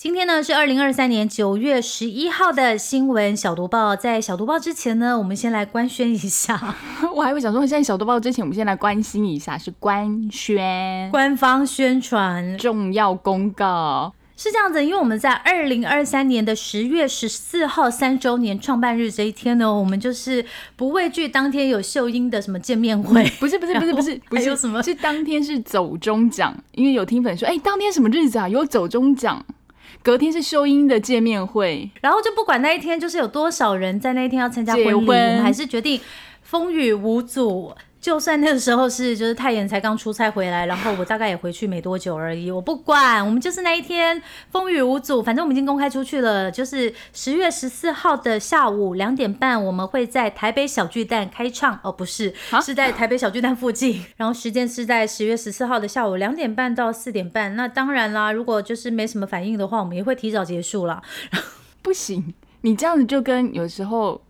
今天呢是二零二三年九月十一号的新闻小读报。在小读报之前呢，我们先来官宣一下。我还会想说，现在小读报之前，我们先来关心一下，是官宣，官方宣传重要公告。是这样子，因为我们在二零二三年的十月十四号三周年创办日这一天呢，我们就是不畏惧当天有秀英的什么见面会，不是不是不是不是，还有什么？是当天是走中奖，因为有听粉说，哎，当天什么日子啊？有走中奖，隔天是秀英的见面会，然后就不管那一天就是有多少人在那一天要参加婚礼，我们还是决定风雨无阻。就算那个时候是就是太妍才刚出差回来，然后我大概也回去没多久而已，我不管，我们就是那一天风雨无阻，反正我们已经公开出去了，就是十月十四号的下午两点半，我们会在台北小巨蛋开唱，哦不是，是在台北小巨蛋附近，然后时间是在十月十四号的下午两点半到四点半，那当然啦，如果就是没什么反应的话，我们也会提早结束了。不行，你这样子就跟有时候。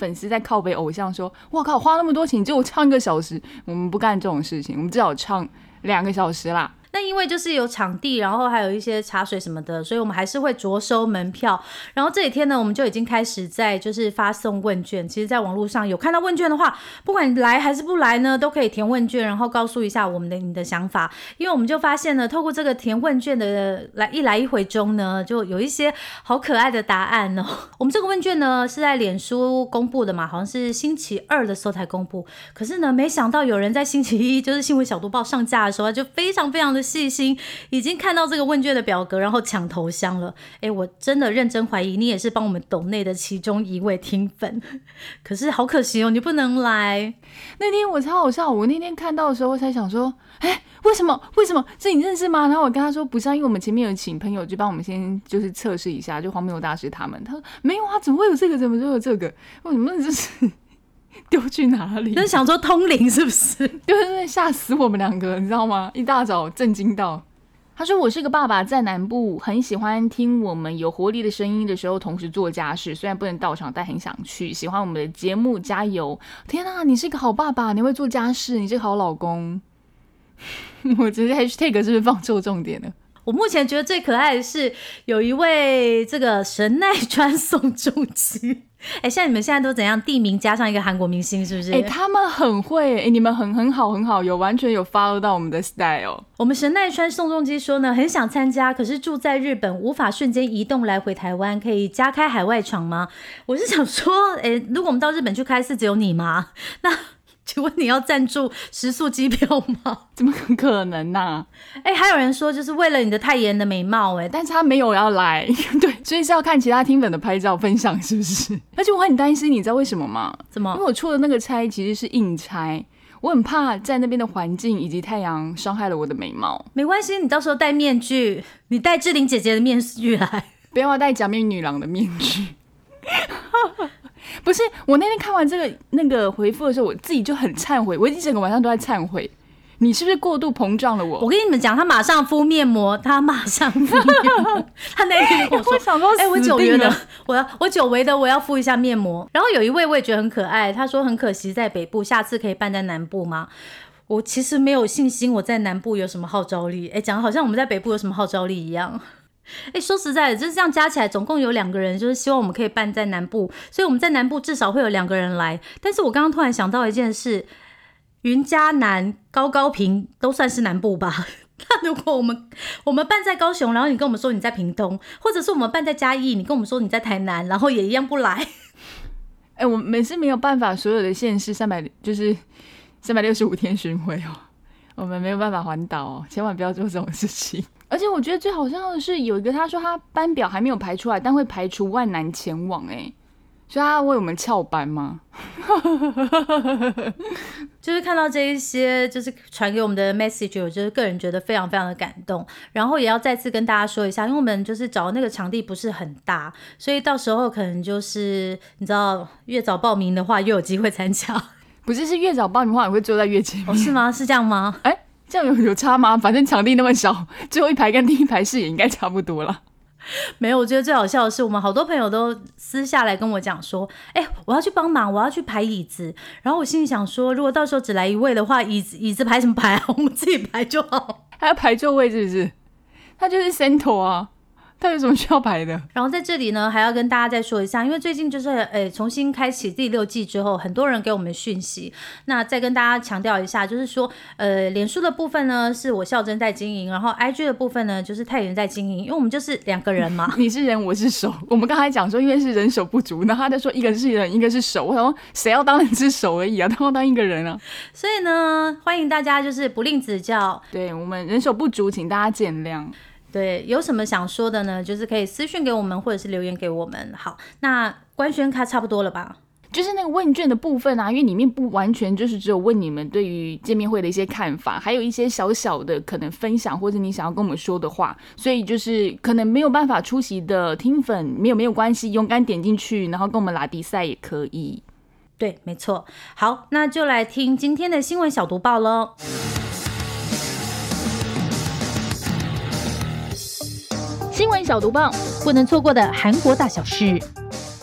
粉丝在靠背偶像说：“我靠，花那么多钱就唱一个小时，我们不干这种事情，我们至少唱两个小时啦。”那因为就是有场地，然后还有一些茶水什么的，所以我们还是会着收门票。然后这几天呢，我们就已经开始在就是发送问卷。其实，在网络上有看到问卷的话，不管来还是不来呢，都可以填问卷，然后告诉一下我们的你的想法。因为我们就发现呢，透过这个填问卷的来一来一回中呢，就有一些好可爱的答案哦。我们这个问卷呢是在脸书公布的嘛，好像是星期二的时候才公布。可是呢，没想到有人在星期一，就是新闻小读报上架的时候，就非常非常的。细心已经看到这个问卷的表格，然后抢头香了。哎，我真的认真怀疑你也是帮我们抖内的其中一位听粉，可是好可惜哦，你不能来。那天我超好笑，我那天看到的时候我才想说，哎，为什么？为什么？是你认识吗？然后我跟他说，不是，因为我们前面有请朋友就帮我们先就是测试一下，就黄明大师他们。他说没有啊，怎么会有这个？怎么会有这个？为什么这是？丢去哪里？就是想说通灵是不是？就是吓死我们两个，你知道吗？一大早震惊到。他说：“我是个爸爸，在南部很喜欢听我们有活力的声音的时候，同时做家事。虽然不能到场，但很想去。喜欢我们的节目，加油！天哪，你是个好爸爸，你会做家事，你是个好老公。我直接 hashtag 是不是放错重点了？我目前觉得最可爱的是有一位这个神奈川宋仲基。”哎，像你们现在都怎样？地名加上一个韩国明星，是不是？哎，他们很会，哎，你们很很好，很好，有完全有 follow 到我们的 style。我们神奈川宋仲基说呢，很想参加，可是住在日本，无法瞬间移动来回台湾，可以加开海外场吗？我是想说，哎，如果我们到日本去开，是只有你吗？那？请问你要赞助食宿机票吗？怎么可能呢？哎，还有人说就是为了你的太妍的美貌，哎，但是他没有要来，对，所以是要看其他听粉的拍照分享，是不是？而且我很担心，你知道为什么吗？怎么？因为我出的那个差其实是硬差，我很怕在那边的环境以及太阳伤害了我的美貌。没关系，你到时候戴面具，你戴志玲姐姐的面具来，不要戴假面女郎的面具。不是我那天看完这个那个回复的时候，我自己就很忏悔，我一整个晚上都在忏悔。你是不是过度膨胀了？我我跟你们讲，他马上敷面膜，他马上敷面膜。他那天跟我说：“哎，我久违的，我要我久违的，我要敷一下面膜。”然后有一位我也觉得很可爱，他说：“很可惜在北部，下次可以办在南部吗？”我其实没有信心我在南部有什么号召力。哎，讲的好像我们在北部有什么号召力一样。哎，说实在的，就是这样加起来，总共有两个人，就是希望我们可以办在南部，所以我们在南部至少会有两个人来。但是我刚刚突然想到一件事，云嘉南、高高平都算是南部吧？那如果我们我们办在高雄，然后你跟我们说你在屏东，或者是我们办在嘉义，你跟我们说你在台南，然后也一样不来。哎，我每次没有办法，所有的县市三百就是三百六十五天巡回哦，我们没有办法环岛哦，千万不要做这种事情。而且我觉得最好笑的是，有一个他说他班表还没有排出来，但会排除万难前往。哎，所以他为我们翘班吗？就是看到这一些，就是传给我们的 message，我就是个人觉得非常非常的感动。然后也要再次跟大家说一下，因为我们就是找的那个场地不是很大，所以到时候可能就是你知道，越早报名的话，越有机会参加。不是，是越早报名的话，你会坐在越前面。哦，是吗？是这样吗？哎，这样有有差吗？反正场地那么小，最后一排跟第一排视野应该差不多了。没有，我觉得最好笑的是，我们好多朋友都私下来跟我讲说，哎、我要去帮忙，我要去排椅子。然后我心里想说，如果到时候只来一位的话，椅子椅子排什么排啊？我们自己排就好。还要排座位是不是？他就是 center 啊，他有什么需要排的？然后在这里呢，还要跟大家再说一下，因为最近就是诶重新开启第六季之后，很多人给我们讯息。那再跟大家强调一下，就是说，呃，脸书的部分呢是我孝真在经营，然后 IG 的部分呢就是太原在经营，因为我们就是两个人嘛。你是人，我是手。我们刚才讲说，因为是人手不足，然后他就说一个是人，一个是手。我想说，谁要当两只手而已啊？他要当一个人啊？所以呢，欢迎大家就是不吝指教。对我们人手不足，请大家见谅。对，有什么想说的呢？就是可以私讯给我们，或者是留言给我们。好，那官宣卡差不多了吧？就是那个问卷的部分啊，因为里面不完全就是只有问你们对于见面会的一些看法，还有一些小小的可能分享或者你想要跟我们说的话，所以就是可能没有办法出席的听粉，没有没有关系，勇敢点进去，然后跟我们拉迪赛也可以。对，没错。好，那就来听今天的新闻小读报喽。新闻小毒棒，不能错过的韩国大小事。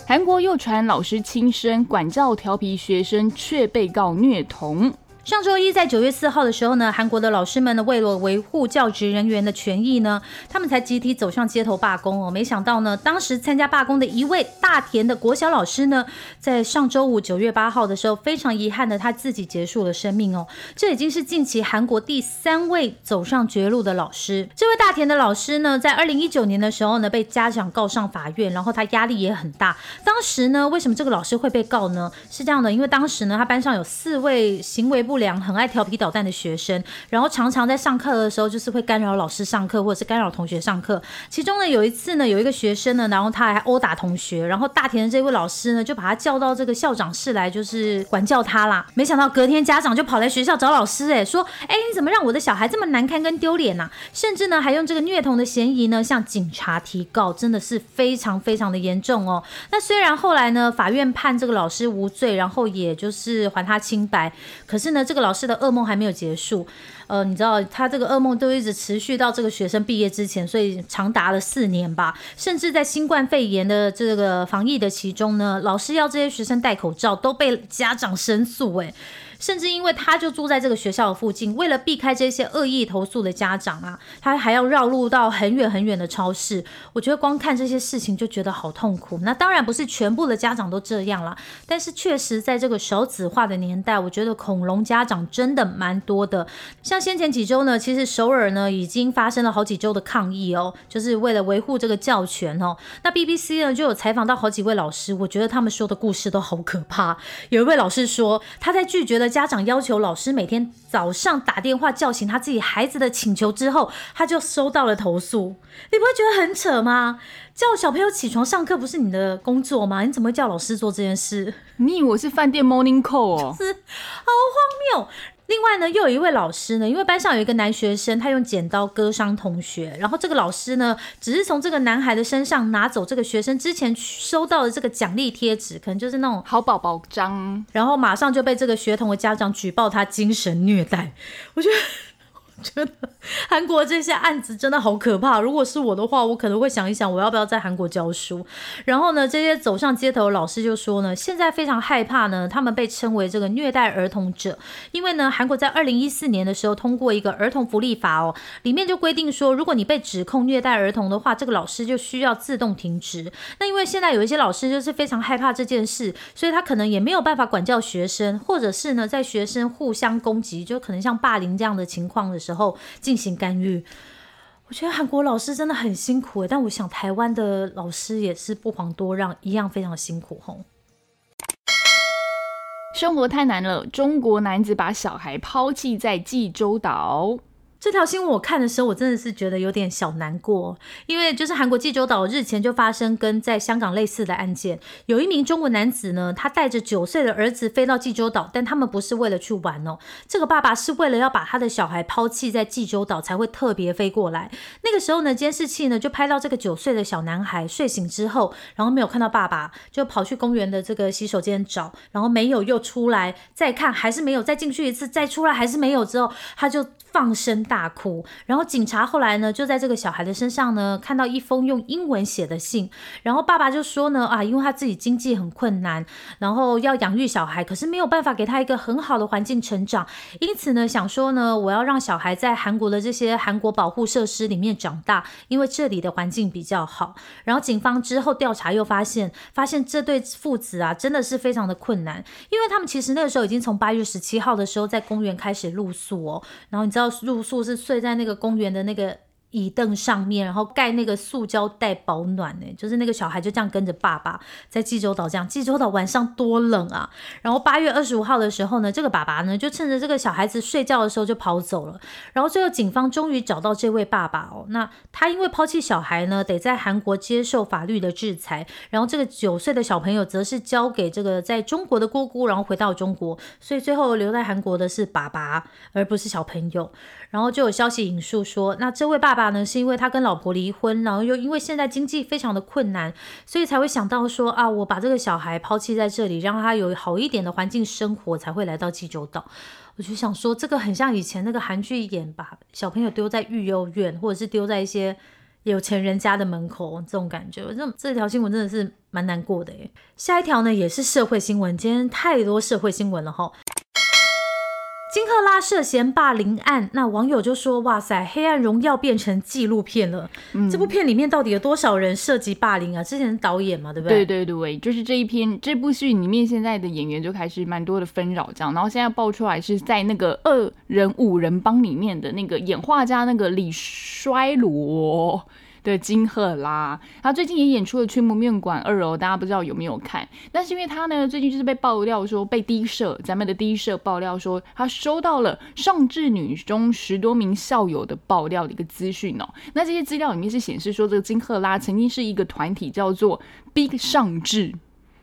韩国又传老师轻生，管教调皮学生却被告虐童。上周一，在九月四号的时候呢，韩国的老师们呢，为了维护教职人员的权益呢，他们才集体走上街头罢工哦。没想到呢，当时参加罢工的一位大田的国小老师呢，在上周五九月八号的时候，非常遗憾的他自己结束了生命哦。这已经是近期韩国第三位走上绝路的老师。这位大田的老师呢，在二零一九年的时候呢，被家长告上法院，然后他压力也很大。当时呢，为什么这个老师会被告呢？是这样的，因为当时呢，他班上有四位行为不良、很爱调皮捣蛋的学生，然后常常在上课的时候就是会干扰老师上课，或者是干扰同学上课。其中呢，有一次呢，有一个学生呢，然后他还殴打同学，然后大田的这位老师呢，就把他叫到这个校长室来，就是管教他啦。没想到隔天家长就跑来学校找老师、哎，说，哎，你怎么让我的小孩这么难堪跟丢脸呐？甚至呢，还用这个虐童的嫌疑呢，向警察提告，真的是非常非常的严重哦。那虽然后来呢，法院判这个老师无罪，然后也就是还他清白，可是呢，这个老师的噩梦还没有结束。呃，你知道他这个噩梦都一直持续到这个学生毕业之前，所以长达了四年吧。甚至在新冠肺炎的这个防疫的其中呢，老师要这些学生戴口罩，都被家长申诉。哎。甚至因为他就住在这个学校的附近，为了避开这些恶意投诉的家长啊，他还要绕路到很远很远的超市。我觉得光看这些事情就觉得好痛苦。那当然不是全部的家长都这样啦，但是确实在这个少子化的年代，我觉得恐龙家长真的蛮多的。像先前几周呢，其实首尔呢已经发生了好几周的抗议哦，就是为了维护这个教权哦。那 BBC 呢就有采访到好几位老师，我觉得他们说的故事都好可怕。有一位老师说，他在拒绝了家长要求老师每天早上打电话叫醒他自己孩子的请求之后，他就收到了投诉。你不会觉得很扯吗？叫小朋友起床上课不是你的工作吗？你怎么会叫老师做这件事？你以为我是饭店 morning call 哦？是好荒谬。另外呢，又有一位老师呢，因为班上有一个男学生，他用剪刀割伤同学，然后这个老师呢，只是从这个男孩的身上拿走这个学生之前收到的这个奖励贴纸，可能就是那种好宝宝章，然后马上就被这个学童的家长举报他精神虐待。我觉得。我觉得 韩国这些案子真的好可怕。如果是我的话，我可能会想一想，我要不要在韩国教书。然后呢，这些走上街头的老师就说呢，现在非常害怕呢，他们被称为这个虐待儿童者，因为呢，韩国在二零一四年的时候通过一个儿童福利法哦，里面就规定说，如果你被指控虐待儿童的话，这个老师就需要自动停职。那因为现在有一些老师就是非常害怕这件事，所以他可能也没有办法管教学生，或者是呢，在学生互相攻击，就可能像霸凌这样的情况的时候进行干预。我觉得韩国老师真的很辛苦，但我想台湾的老师也是不遑多让，一样非常辛苦吼。生活太难了，中国男子把小孩抛弃在济州岛。这条新闻我看的时候，我真的是觉得有点小难过，因为就是韩国济州岛日前就发生跟在香港类似的案件，有一名中国男子呢，他带着九岁的儿子飞到济州岛，但他们不是为了去玩哦，这个爸爸是为了要把他的小孩抛弃在济州岛才会特别飞过来。那个时候呢，监视器呢就拍到这个九岁的小男孩睡醒之后，然后没有看到爸爸，就跑去公园的这个洗手间找，然后没有又出来，再看还是没有，再进去一次，再出来还是没有，之后他就。放声大哭，然后警察后来呢，就在这个小孩的身上呢，看到一封用英文写的信，然后爸爸就说呢，啊，因为他自己经济很困难，然后要养育小孩，可是没有办法给他一个很好的环境成长，因此呢，想说呢，我要让小孩在韩国的这些韩国保护设施里面长大，因为这里的环境比较好。然后警方之后调查又发现，发现这对父子啊，真的是非常的困难，因为他们其实那个时候已经从八月十七号的时候在公园开始露宿哦，然后你知道。入宿是睡在那个公园的那个。椅凳上面，然后盖那个塑胶袋保暖呢，就是那个小孩就这样跟着爸爸在济州岛这样。济州岛晚上多冷啊！然后八月二十五号的时候呢，这个爸爸呢就趁着这个小孩子睡觉的时候就跑走了。然后最后警方终于找到这位爸爸哦，那他因为抛弃小孩呢，得在韩国接受法律的制裁。然后这个九岁的小朋友则是交给这个在中国的姑姑，然后回到中国。所以最后留在韩国的是爸爸，而不是小朋友。然后就有消息引述说，那这位爸爸呢，是因为他跟老婆离婚，然后又因为现在经济非常的困难，所以才会想到说啊，我把这个小孩抛弃在这里，让他有好一点的环境生活，才会来到济州岛。我就想说，这个很像以前那个韩剧演把小朋友丢在育幼院，或者是丢在一些有钱人家的门口这种感觉。这这条新闻真的是蛮难过的诶。下一条呢也是社会新闻，今天太多社会新闻了哈。金赫拉涉嫌霸凌案，那网友就说：“哇塞，《黑暗荣耀》变成纪录片了。这部片里面到底有多少人涉及霸凌啊？之前导演嘛，对不对？对对对，就是这一篇这部剧里面，现在的演员就开始蛮多的纷扰，这样。然后现在爆出来是在那个二人五人帮里面的那个演画家那个李衰罗。”的金赫拉，他最近也演出了《驱魔面馆二》哦，大家不知道有没有看？但是因为他呢，最近就是被爆料说被低社，咱们的低社爆料说他收到了上智女中十多名校友的爆料的一个资讯哦。那这些资料里面是显示说，这个金赫拉曾经是一个团体叫做 Big 上智。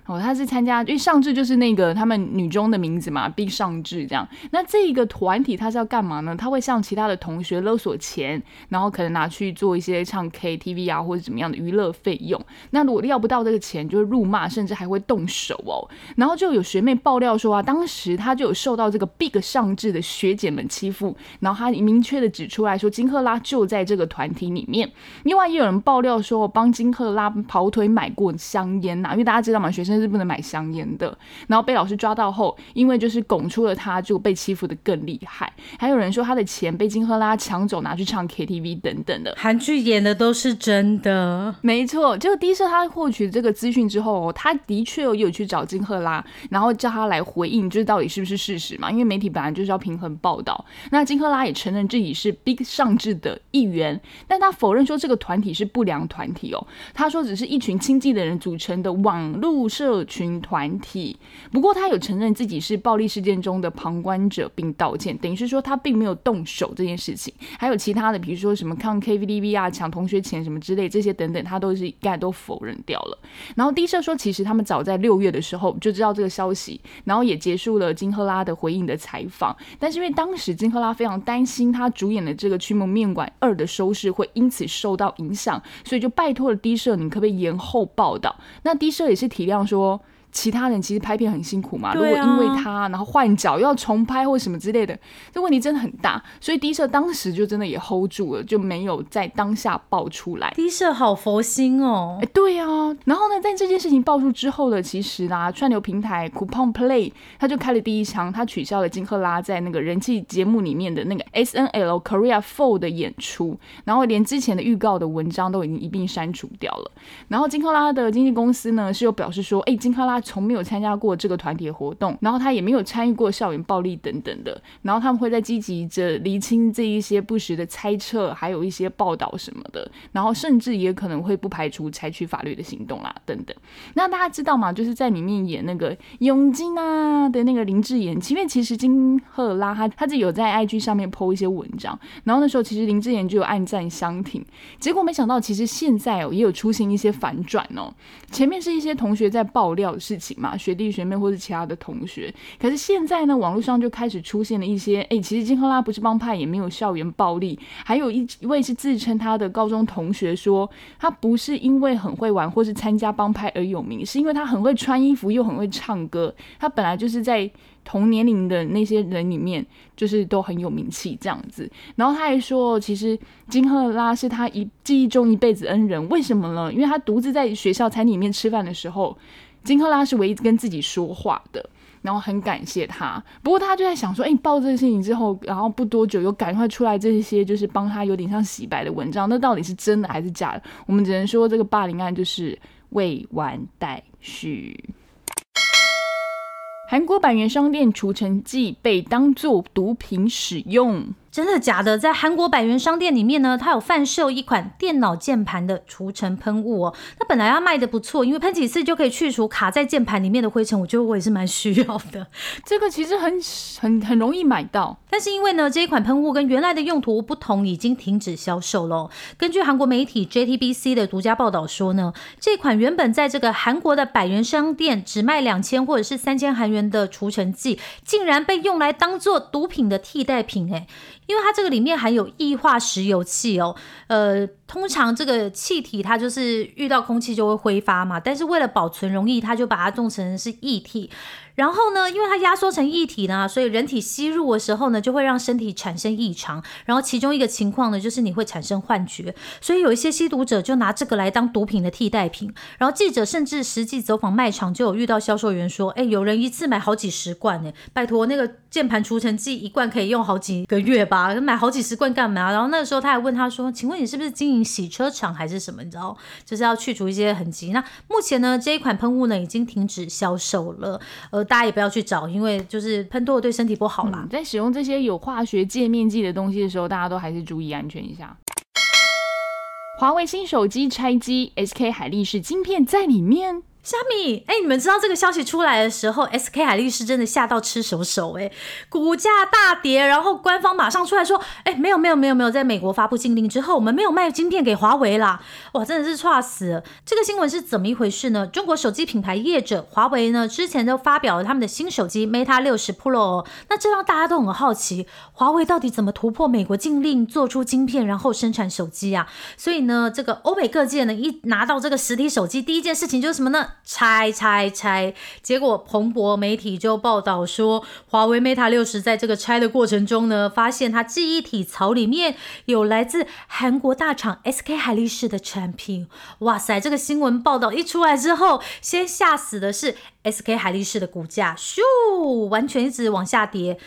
哦，他是参加，因为上智就是那个他们女中的名字嘛，Big 上智这样。那这一个团体他是要干嘛呢？他会向其他的同学勒索钱，然后可能拿去做一些唱 KTV 啊或者怎么样的娱乐费用。那如果要不到这个钱，就会辱骂，甚至还会动手哦。然后就有学妹爆料说啊，当时他就有受到这个 Big 上智的学姐们欺负，然后他明确的指出来说，金赫拉就在这个团体里面。另外也有人爆料说，帮金赫拉跑腿买过香烟呐，因为大家知道嘛，学生。是不能买香烟的，然后被老师抓到后，因为就是拱出了他，就被欺负的更厉害。还有人说他的钱被金赫拉抢走，拿去唱 KTV 等等的。韩剧演的都是真的，没错。就第一次他获取这个资讯之后，他的确有去找金赫拉，然后叫他来回应，就是到底是不是事实嘛？因为媒体本来就是要平衡报道。那金赫拉也承认自己是 Big 上智的一员，但他否认说这个团体是不良团体哦。他说只是一群亲近的人组成的网络社。社群团体，不过他有承认自己是暴力事件中的旁观者，并道歉，等于是说他并没有动手这件事情。还有其他的，比如说什么抗 KTV 啊、抢同学钱什么之类这些等等，他都是一概都否认掉了。然后低社说，其实他们早在六月的时候就知道这个消息，然后也结束了金赫拉的回应的采访。但是因为当时金赫拉非常担心他主演的这个《驱魔面馆二》的收视会因此受到影响，所以就拜托了低社，你可不可以延后报道？那低社也是体谅说。说其他人其实拍片很辛苦嘛，如果因为他然后换角又要重拍或什么之类的，这问题真的很大。所以低社当时就真的也 hold 住了，就没有在当下爆出来。低社好佛心哦，哎，对啊。然后呢，在这件事情爆出之后呢，其实啦，串流平台 Coupon Play 他就开了第一枪，他取消了金赫拉在那个人气节目里面的那个 S N L Korea Four 的演出，然后连之前的预告的文章都已经一并删除掉了。然后金赫拉的经纪公司呢是有表示说，哎，金赫拉。从没有参加过这个团体活动，然后他也没有参与过校园暴力等等的，然后他们会在积极着厘清这一些不实的猜测，还有一些报道什么的，然后甚至也可能会不排除采取法律的行动啦，等等。那大家知道吗？就是在里面演那个永金啊的那个林志妍，前面其实金赫拉他他自己有在 IG 上面 po 一些文章，然后那时候其实林志妍就有暗赞相挺，结果没想到其实现在哦也有出现一些反转哦，前面是一些同学在爆料的事情嘛，学弟学妹或是其他的同学，可是现在呢，网络上就开始出现了一些，哎，其实金赫拉不是帮派，也没有校园暴力，还有一一位是自称他的高中同学说，他不是因为很会玩或是参加帮派而有名，是因为他很会穿衣服又很会唱歌，他本来就是在同年龄的那些人里面，就是都很有名气这样子。然后他还说，其实金赫拉是他一记忆中一辈子恩人，为什么呢？因为他独自在学校餐厅里面吃饭的时候，金赫拉是唯一跟自己说话的。然后很感谢他，不过他就在想说，哎，你报这个事情之后，然后不多久又赶快出来这些就是帮他有点像洗白的文章，那到底是真的还是假的？我们只能说这个霸凌案就是未完待续。韩国百元商店除尘剂被当作毒品使用。真的假的？在韩国百元商店里面呢，它有贩售一款电脑键盘的除尘喷雾哦。它本来要卖的不错，因为喷几次就可以去除卡在键盘里面的灰尘。我觉得我也是蛮需要的。这个其实很很很容易买到，但是因为呢，这一款喷雾跟原来的用途不同，已经停止销售了。根据韩国媒体 JTBC 的独家报道说呢，这款原本在这个韩国的百元商店只卖两千或者是三千韩元的除尘剂，竟然被用来当做毒品的替代品，哎。因为它这个里面含有异化石油气哦，呃，通常这个气体它就是遇到空气就会挥发嘛，但是为了保存容易，它就把它弄成是液体。然后呢，因为它压缩成液体呢，所以人体吸入的时候呢，就会让身体产生异常。然后其中一个情况呢，就是你会产生幻觉。所以有一些吸毒者就拿这个来当毒品的替代品。然后记者甚至实际走访卖场，就有遇到销售员说：“哎，有人一次买好几十罐呢，拜托，那个键盘除尘剂一罐可以用好几个月吧？买好几十罐干嘛？”然后那个时候他还问他说：“请问你是不是经营洗车厂还是什么？你知道，就是要去除一些痕迹。”那目前呢，这一款喷雾呢已经停止销售了。呃。大家也不要去找，因为就是喷多了对身体不好啦。在使用这些有化学界面剂的东西的时候，大家都还是注意安全一下。华为新手机拆机，SK 海力士晶片在里面。虾米，哎，你们知道这个消息出来的时候，SK 海力士真的吓到吃手手，哎，股价大跌，然后官方马上出来说，哎，没有没有没有没有，在美国发布禁令之后，我们没有卖晶片给华为啦，哇，真的是差死。这个新闻是怎么一回事呢？中国手机品牌业者华为呢，之前都发表了他们的新手机 Mate 六十 Pro，那这让大家都很好奇，华为到底怎么突破美国禁令，做出晶片，然后生产手机啊？所以呢，这个欧美各界呢，一拿到这个实体手机，第一件事情就是什么呢？拆拆拆！结果彭博媒体就报道说，华为 Mate 六十在这个拆的过程中呢，发现它记忆体槽里面有来自韩国大厂 SK 海力士的产品。哇塞！这个新闻报道一出来之后，先吓死的是 SK 海力士的股价，咻，完全一直往下跌。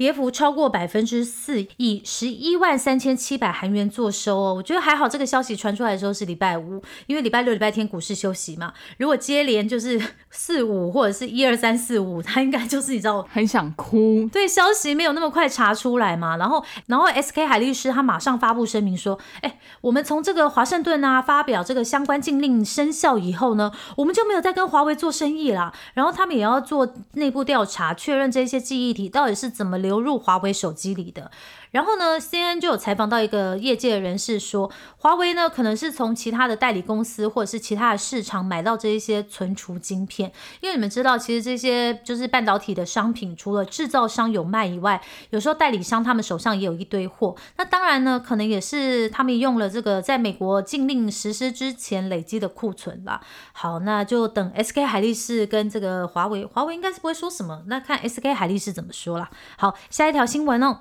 跌幅超过百分之四，以十一万三千七百韩元做收哦。我觉得还好，这个消息传出来的时候是礼拜五，因为礼拜六、礼拜天股市休息嘛。如果接连就是四五或者是一二三四五，他应该就是你知道很想哭。对，消息没有那么快查出来嘛。然后，然后 SK 海律师他马上发布声明说：“哎，我们从这个华盛顿啊发表这个相关禁令生效以后呢，我们就没有再跟华为做生意啦。然后他们也要做内部调查，确认这些记忆体到底是怎么流。”流入华为手机里的。然后呢，CNN 就有采访到一个业界人士说，华为呢可能是从其他的代理公司或者是其他的市场买到这一些存储晶片。因为你们知道，其实这些就是半导体的商品，除了制造商有卖以外，有时候代理商他们手上也有一堆货。那当然呢，可能也是他们用了这个在美国禁令实施之前累积的库存吧。好，那就等 SK 海力士跟这个华为，华为应该是不会说什么，那看 SK 海力士怎么说啦。好，下一条新闻哦。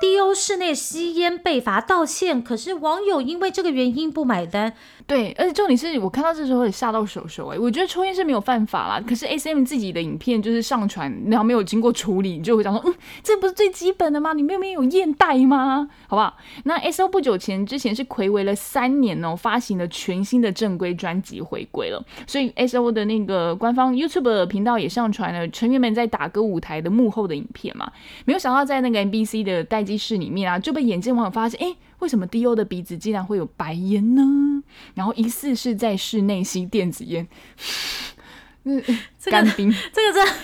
，D.O 室内吸烟被罚道歉，可是网友因为这个原因不买单。对，而且重点是我看到这时候也吓到手手哎，我觉得抽烟是没有犯法啦，可是 S M 自己的影片就是上传，然后没有经过处理，你就会讲说，嗯，这不是最基本的吗？你们没有验带吗？好不好？那 S O 不久前之前是暌违了三年哦，发行了全新的正规专辑回归了，所以 S O 的那个官方 YouTube 频道也上传了成员们在打歌舞台的幕后的影片嘛，没有想到在那个 N B C 的待机室里面啊，就被眼镜网友发现，哎。为什么 D.O 的鼻子竟然会有白烟呢？然后疑似是在室内吸电子烟，嗯，干冰，这个真。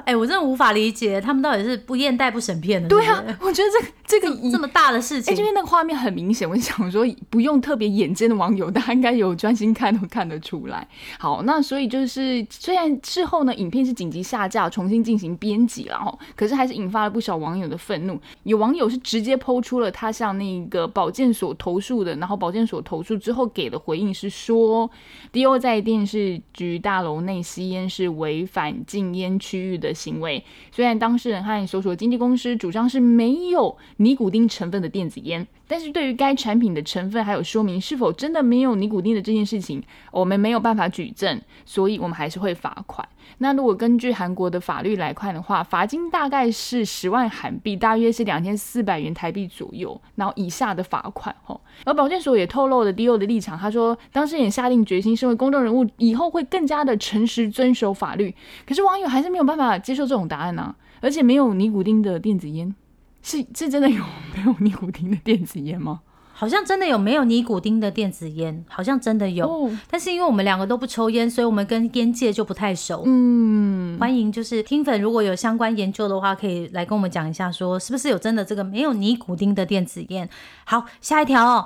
哎，我真的无法理解他们到底是不验带不审片的。对啊，我觉得这这个这么大的事情，因为那个画面很明显，我想说不用特别眼尖的网友，大家应该有专心看都看得出来。好，那所以就是虽然事后呢，影片是紧急下架，重新进行编辑了哈，可是还是引发了不少网友的愤怒。有网友是直接抛出了他向那个保健所投诉的，然后保健所投诉之后给的回应是说，D.O 在电视局大楼内吸烟是违反禁烟区域。的行为，虽然当事人和所属经纪公司主张是没有尼古丁成分的电子烟，但是对于该产品的成分还有说明是否真的没有尼古丁的这件事情，我们没有办法举证，所以我们还是会罚款。那如果根据韩国的法律来看的话，罚金大概是十万韩币，大约是两千四百元台币左右，然后以下的罚款吼。而保健所也透露了 D.O 的立场，他说当时也下定决心，身为公众人物以后会更加的诚实遵守法律。可是网友还是没有办法接受这种答案呢，而且没有尼古丁的电子烟，是是真的有 没有尼古丁的电子烟吗？好像真的有没有尼古丁的电子烟？好像真的有，但是因为我们两个都不抽烟，所以我们跟烟界就不太熟。嗯，欢迎就是听粉，如果有相关研究的话，可以来跟我们讲一下，说是不是有真的这个没有尼古丁的电子烟？好，下一条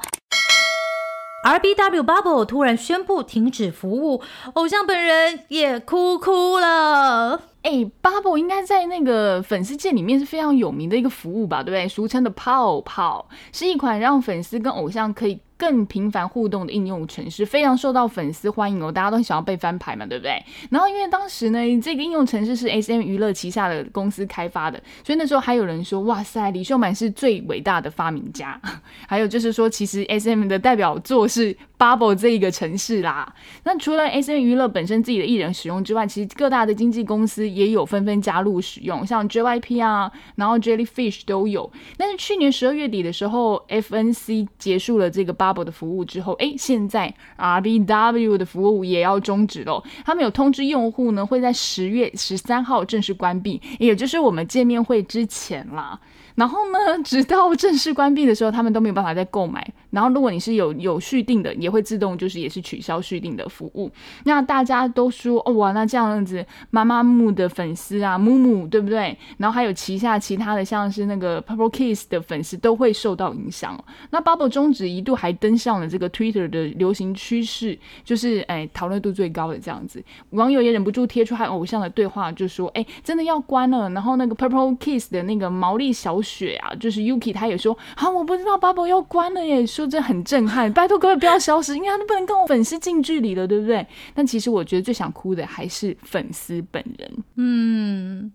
，RBW Bubble 突然宣布停止服务，偶像本人也哭哭了。哎，Bubble 应该在那个粉丝界里面是非常有名的一个服务吧，对不对？俗称的泡泡，是一款让粉丝跟偶像可以。更频繁互动的应用程式非常受到粉丝欢迎哦，大家都很想要被翻牌嘛，对不对？然后因为当时呢，这个应用程式是 S M 娱乐旗下的公司开发的，所以那时候还有人说，哇塞，李秀满是最伟大的发明家。还有就是说，其实 S M 的代表作是 Bubble 这一个城市啦。那除了 S M 娱乐本身自己的艺人使用之外，其实各大的经纪公司也有纷纷加入使用，像 J Y P 啊，然后 Jellyfish 都有。但是去年十二月底的时候，F N C 结束了这个 Bubble Bubble 的服务之后，哎，现在 RBW 的服务也要终止了。他们有通知用户呢，会在十月十三号正式关闭，也就是我们见面会之前啦。然后呢，直到正式关闭的时候，他们都没有办法再购买。然后，如果你是有有续订的，也会自动就是也是取消续订的服务。那大家都说，哦哇，那这样子，妈妈木的粉丝啊，木木对不对？然后还有旗下其他的，像是那个 Purple Kiss 的粉丝都会受到影响。那 Bubble 终止一度还登上了这个 Twitter 的流行趋势，就是哎讨论度最高的这样子。网友也忍不住贴出和偶像的对话，就说，哎，真的要关了。然后那个 Purple Kiss 的那个毛利小。雪啊，就是 Yuki，他也说啊，我不知道 Bubble 要关了耶，说这很震撼，拜托各位不要消失，因为他都不能跟我粉丝近距离了，对不对？但其实我觉得最想哭的还是粉丝本人。嗯，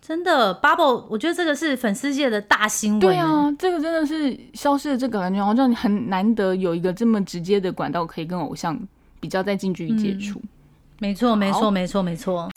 真的，Bubble，我觉得这个是粉丝界的大新闻。对啊，这个真的是消失的这个感觉，好像很难得有一个这么直接的管道可以跟偶像比较在近距离接触。没错，没错，没错，没错。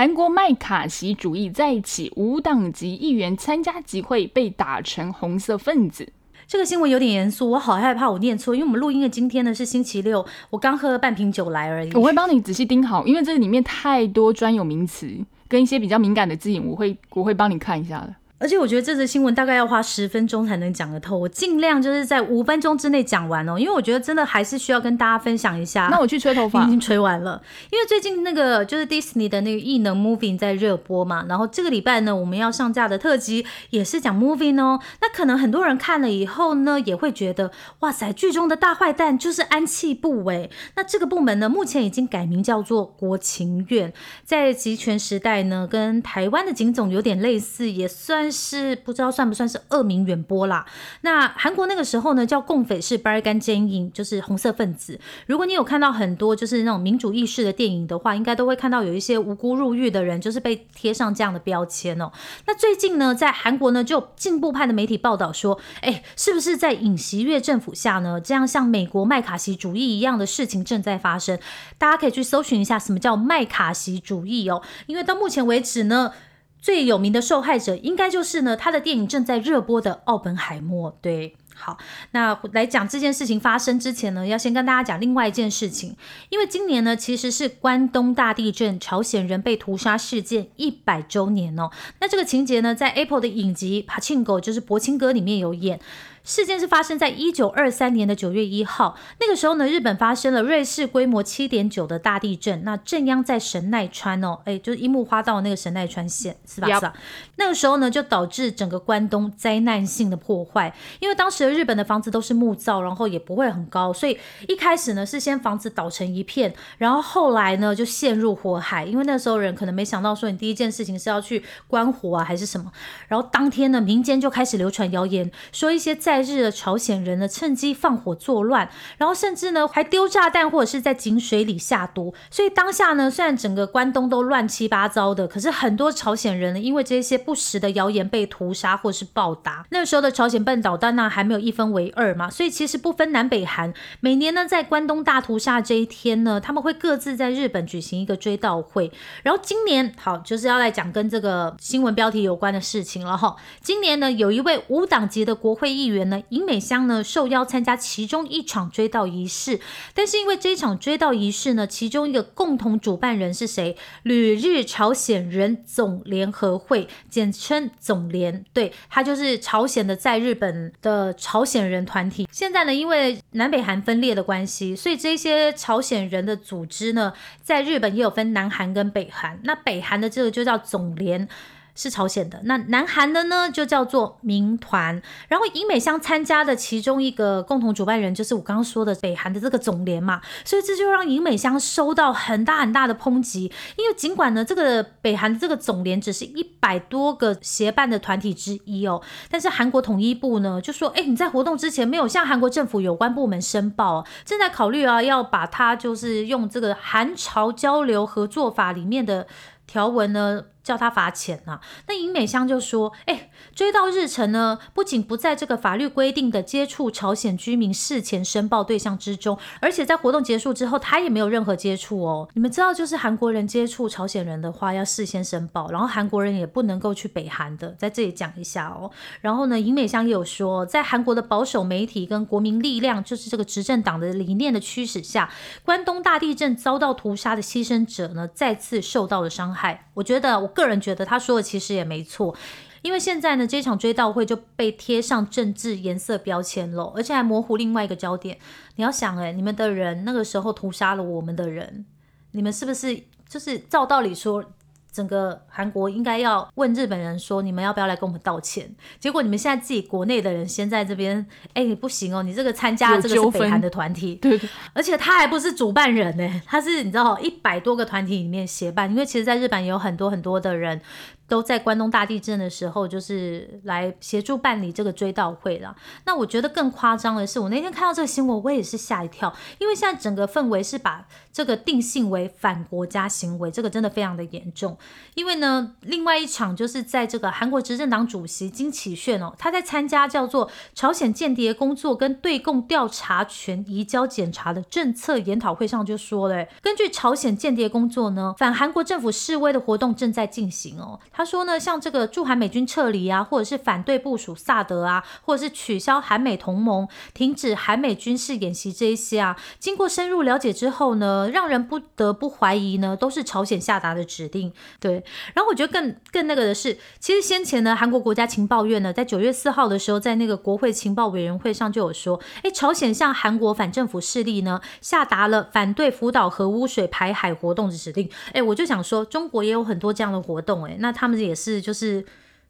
韩国麦卡锡主义再起，无党籍议员参加集会被打成红色分子。这个新闻有点严肃，我好害怕我念错，因为我们录音的今天呢是星期六，我刚喝了半瓶酒来而已。我会帮你仔细盯好，因为这里面太多专有名词跟一些比较敏感的字眼，我会我会帮你看一下的。而且我觉得这则新闻大概要花十分钟才能讲得透，我尽量就是在五分钟之内讲完哦，因为我觉得真的还是需要跟大家分享一下。那我去吹头发，已经吹完了。因为最近那个就是 Disney 的那个异能 Moving 在热播嘛，然后这个礼拜呢，我们要上架的特辑也是讲 Moving 哦。那可能很多人看了以后呢，也会觉得哇塞，剧中的大坏蛋就是安气部哎。那这个部门呢，目前已经改名叫做国情院，在集权时代呢，跟台湾的警总有点类似，也算。是不知道算不算是恶名远播啦。那韩国那个时候呢，叫共匪是巴尔干奸淫，就是红色分子。如果你有看到很多就是那种民主意识的电影的话，应该都会看到有一些无辜入狱的人，就是被贴上这样的标签哦。那最近呢，在韩国呢，就进步派的媒体报道说，哎，是不是在尹锡悦政府下呢，这样像美国麦卡锡主义一样的事情正在发生？大家可以去搜寻一下什么叫麦卡锡主义哦，因为到目前为止呢。最有名的受害者应该就是呢，他的电影正在热播的《奥本海默》。对，好，那来讲这件事情发生之前呢，要先跟大家讲另外一件事情，因为今年呢其实是关东大地震、朝鲜人被屠杀事件一百周年哦。那这个情节呢，在 Apple 的影集《帕庆狗》就是《博青歌》里面有演。事件是发生在一九二三年的九月一号，那个时候呢，日本发生了瑞士规模七点九的大地震，那震央在神奈川哦，哎，就是樱木花道那个神奈川县，是吧？是吧？那个时候呢，就导致整个关东灾难性的破坏，因为当时的日本的房子都是木造，然后也不会很高，所以一开始呢是先房子倒成一片，然后后来呢就陷入火海，因为那时候人可能没想到说你第一件事情是要去关火啊还是什么，然后当天呢民间就开始流传谣言，说一些在在日的朝鲜人呢，趁机放火作乱，然后甚至呢还丢炸弹或者是在井水里下毒。所以当下呢，虽然整个关东都乱七八糟的，可是很多朝鲜人呢，因为这些不实的谣言被屠杀或是暴打。那时候的朝鲜半岛当然还没有一分为二嘛，所以其实不分南北韩，每年呢在关东大屠杀这一天呢，他们会各自在日本举行一个追悼会。然后今年好就是要来讲跟这个新闻标题有关的事情了哈。今年呢，有一位无党籍的国会议员。呢，尹美香呢受邀参加其中一场追悼仪式，但是因为这一场追悼仪式呢，其中一个共同主办人是谁？旅日朝鲜人总联合会，简称总联，对，他就是朝鲜的在日本的朝鲜人团体。现在呢，因为南北韩分裂的关系，所以这些朝鲜人的组织呢，在日本也有分南韩跟北韩。那北韩的这个就叫总联。是朝鲜的，那南韩的呢，就叫做民团。然后尹美香参加的其中一个共同主办人，就是我刚刚说的北韩的这个总联嘛。所以这就让尹美香收到很大很大的抨击。因为尽管呢，这个北韩的这个总联只是一百多个协办的团体之一哦，但是韩国统一部呢就说，哎，你在活动之前没有向韩国政府有关部门申报，正在考虑啊，要把它就是用这个韩朝交流合作法里面的条文呢。叫他罚钱呐？那尹美香就说：“哎，追悼日程呢，不仅不在这个法律规定的接触朝鲜居民事前申报对象之中，而且在活动结束之后，他也没有任何接触哦。你们知道，就是韩国人接触朝鲜人的话，要事先申报，然后韩国人也不能够去北韩的，在这里讲一下哦。然后呢，尹美香也有说，在韩国的保守媒体跟国民力量，就是这个执政党的理念的驱使下，关东大地震遭到屠杀的牺牲者呢，再次受到了伤害。我觉得我。个人觉得他说的其实也没错，因为现在呢，这场追悼会就被贴上政治颜色标签了，而且还模糊另外一个焦点。你要想，哎，你们的人那个时候屠杀了我们的人，你们是不是就是照道理说？整个韩国应该要问日本人说，你们要不要来跟我们道歉？结果你们现在自己国内的人先在这边，哎，你不行哦，你这个参加这个是北韩的团体，对 对，而且他还不是主办人呢，他是你知道一百多个团体里面协办，因为其实在日本也有很多很多的人。都在关东大地震的时候，就是来协助办理这个追悼会了。那我觉得更夸张的是，我那天看到这个新闻，我也是吓一跳，因为现在整个氛围是把这个定性为反国家行为，这个真的非常的严重。因为呢，另外一场就是在这个韩国执政党主席金启炫哦，他在参加叫做朝鲜间谍工作跟对共调查权移交检查的政策研讨会上就说了，根据朝鲜间谍工作呢，反韩国政府示威的活动正在进行哦。他说呢，像这个驻韩美军撤离啊，或者是反对部署萨德啊，或者是取消韩美同盟、停止韩美军事演习这一些啊，经过深入了解之后呢，让人不得不怀疑呢，都是朝鲜下达的指令。对，然后我觉得更更那个的是，其实先前呢，韩国国家情报院呢，在九月四号的时候，在那个国会情报委员会上就有说，哎，朝鲜向韩国反政府势力呢，下达了反对福岛核污水排海活动的指令。哎，我就想说，中国也有很多这样的活动，哎，那他。他们也是就是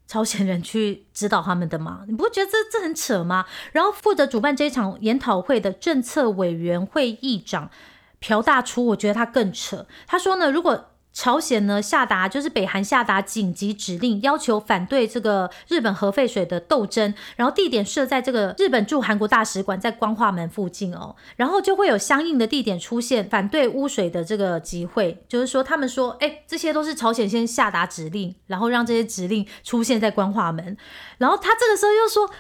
朝鲜人去指导他们的嘛？你不觉得这这很扯吗？然后负责主办这一场研讨会的政策委员会议长朴大初，我觉得他更扯。他说呢，如果朝鲜呢下达就是北韩下达紧急指令，要求反对这个日本核废水的斗争，然后地点设在这个日本驻韩国大使馆在光化门附近哦，然后就会有相应的地点出现反对污水的这个集会，就是说他们说，哎，这些都是朝鲜先下达指令，然后让这些指令出现在光化门，然后他这个时候又说。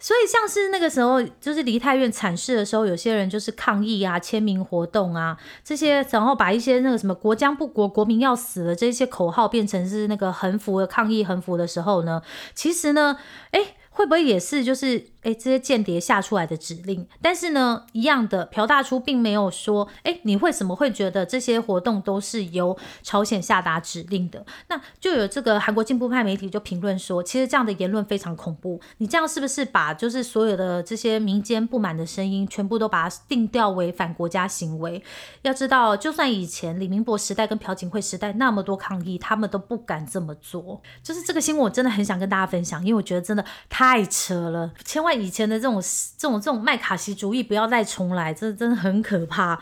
所以像是那个时候，就是梨泰院惨事的时候，有些人就是抗议啊、签名活动啊这些，然后把一些那个什么“国将不国，国民要死了”这些口号变成是那个横幅的抗议横幅的时候呢，其实呢，哎。会不会也是就是哎这些间谍下出来的指令？但是呢，一样的朴大初并没有说哎你为什么会觉得这些活动都是由朝鲜下达指令的？那就有这个韩国进步派媒体就评论说，其实这样的言论非常恐怖。你这样是不是把就是所有的这些民间不满的声音全部都把它定调为反国家行为？要知道，就算以前李明博时代跟朴槿惠时代那么多抗议，他们都不敢这么做。就是这个新闻，我真的很想跟大家分享，因为我觉得真的。太扯了！千万以前的这种、这种、这种麦卡锡主义不要再重来，这真的很可怕。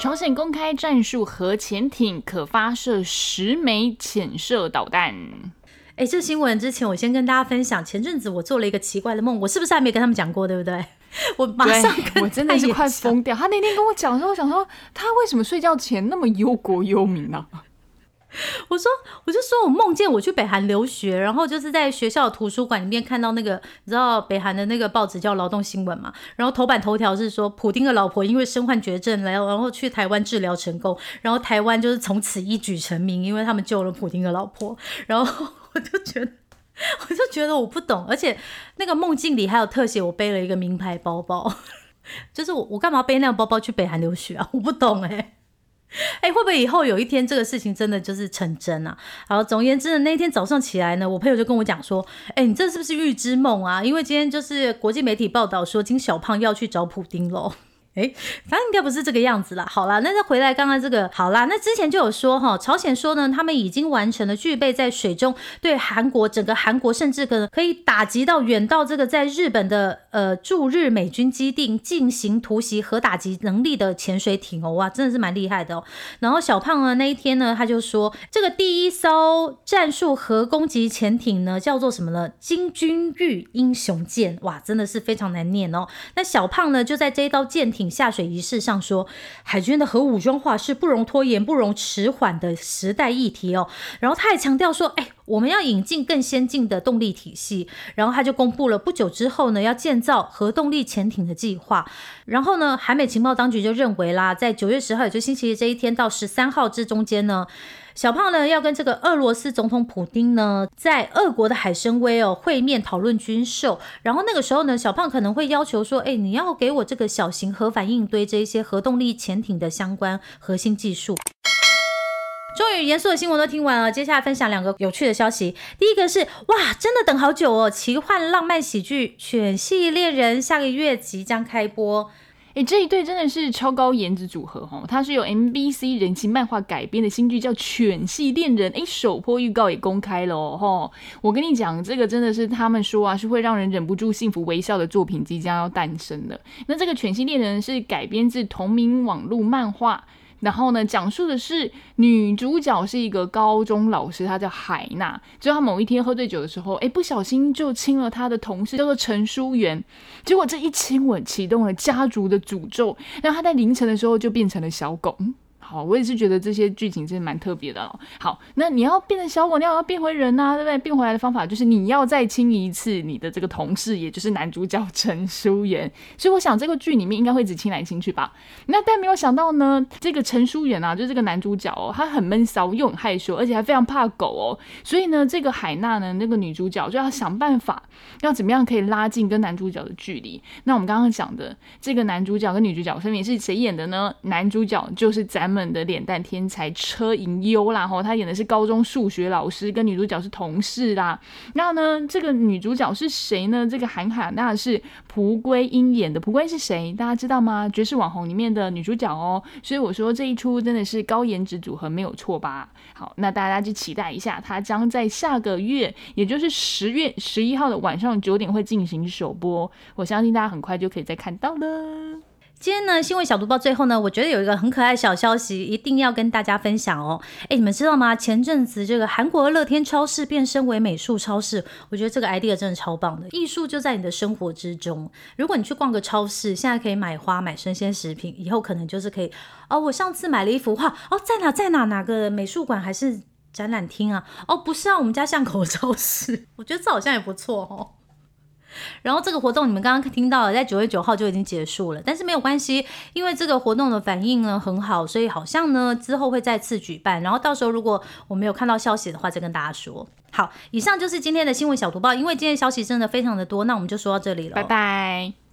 朝鲜公开战术核潜艇可发射十枚潜射导弹。哎，这新闻之前我先跟大家分享，前阵子我做了一个奇怪的梦，我是不是还没跟他们讲过？对不对？我马上我真的是快疯掉。他那天跟我讲的时候，我想说他为什么睡觉前那么忧国忧民呢？我说，我就说我梦见我去北韩留学，然后就是在学校图书馆里面看到那个，你知道北韩的那个报纸叫《劳动新闻》嘛，然后头版头条是说普丁的老婆因为身患绝症来，然后去台湾治疗成功，然后台湾就是从此一举成名，因为他们救了普丁的老婆。然后 我就觉得，我就觉得我不懂，而且那个梦境里还有特写，我背了一个名牌包包，就是我我干嘛背那个包包去北韩留学啊？我不懂哎。哎，会不会以后有一天这个事情真的就是成真啊？好，总而言之呢，那天早上起来呢，我朋友就跟我讲说，哎，你这是不是预知梦啊？因为今天就是国际媒体报道说，金小胖要去找普丁喽。哎，反正应该不是这个样子啦。好啦，那再回来刚刚这个，好啦，那之前就有说哈，朝鲜说呢，他们已经完成了具备在水中对韩国整个韩国，甚至可能可以打击到远到这个在日本的呃驻日美军基地进行突袭核打击能力的潜水艇哦，哇，真的是蛮厉害的哦。然后小胖呢那一天呢，他就说这个第一艘战术核攻击潜艇呢叫做什么呢？金君玉英雄舰，哇，真的是非常难念哦。那小胖呢就在这一艘舰艇。下水仪式上说，海军的核武装化是不容拖延、不容迟缓的时代议题哦。然后他还强调说，哎，我们要引进更先进的动力体系。然后他就公布了不久之后呢，要建造核动力潜艇的计划。然后呢，海美情报当局就认为啦，在九月十号，也就星期一这一天到十三号这中间呢。小胖呢要跟这个俄罗斯总统普京呢在俄国的海参崴哦会面讨论军售，然后那个时候呢小胖可能会要求说，哎，你要给我这个小型核反应堆这一些核动力潜艇的相关核心技术。终于严肃的新闻都听完了，接下来分享两个有趣的消息。第一个是哇，真的等好久哦，奇幻浪漫喜剧《犬系恋人》下个月即将开播。哎，这一对真的是超高颜值组合哦！它是由 MBC 人气漫画改编的新剧，叫《犬系恋人》。哎，首播预告也公开了哦哈！我跟你讲，这个真的是他们说啊，是会让人忍不住幸福微笑的作品即将要诞生了。那这个《犬系恋人》是改编自同名网络漫画。然后呢，讲述的是女主角是一个高中老师，她叫海娜。就她某一天喝醉酒的时候，哎，不小心就亲了她的同事，叫做陈淑媛。结果这一亲吻启动了家族的诅咒，让她在凌晨的时候就变成了小狗。好，我也是觉得这些剧情真的蛮特别的哦。好，那你要变成小狗，你要变回人呐，对不对？变回来的方法就是你要再亲一次你的这个同事，也就是男主角陈淑媛。所以我想这个剧里面应该会只亲来亲去吧。那但没有想到呢，这个陈淑媛啊，就是这个男主角哦，他很闷骚又很害羞，而且还非常怕狗哦。所以呢，这个海娜呢，那个女主角就要想办法，要怎么样可以拉近跟男主角的距离。那我们刚刚讲的这个男主角跟女主角分别是谁演的呢？男主角就是咱们。的脸蛋天才车银优啦，吼，他演的是高中数学老师，跟女主角是同事啦。然后呢，这个女主角是谁呢？这个韩海娜是蒲圭英演的。蒲圭是谁？大家知道吗？绝世网红里面的女主角哦。所以我说这一出真的是高颜值组合，没有错吧？好，那大家就期待一下，它将在下个月，也就是十月十一号的晚上九点会进行首播。我相信大家很快就可以再看到了。今天呢，新闻小读报最后呢，我觉得有一个很可爱小消息，一定要跟大家分享哦。哎，你们知道吗？前阵子这个韩国乐天超市变身为美术超市，我觉得这个 idea 真的超棒的。艺术就在你的生活之中。如果你去逛个超市，现在可以买花、买生鲜食品，以后可能就是可以。哦，我上次买了一幅画，哦，在哪？在哪？哪个美术馆还是展览厅啊？哦，不是啊，我们家巷口超市。我觉得这好像也不错哦。然后这个活动你们刚刚听到了，在九月九号就已经结束了，但是没有关系，因为这个活动的反应呢很好，所以好像呢之后会再次举办。然后到时候如果我没有看到消息的话，再跟大家说。好，以上就是今天的新闻小读报，因为今天消息真的非常的多，那我们就说到这里了，拜拜。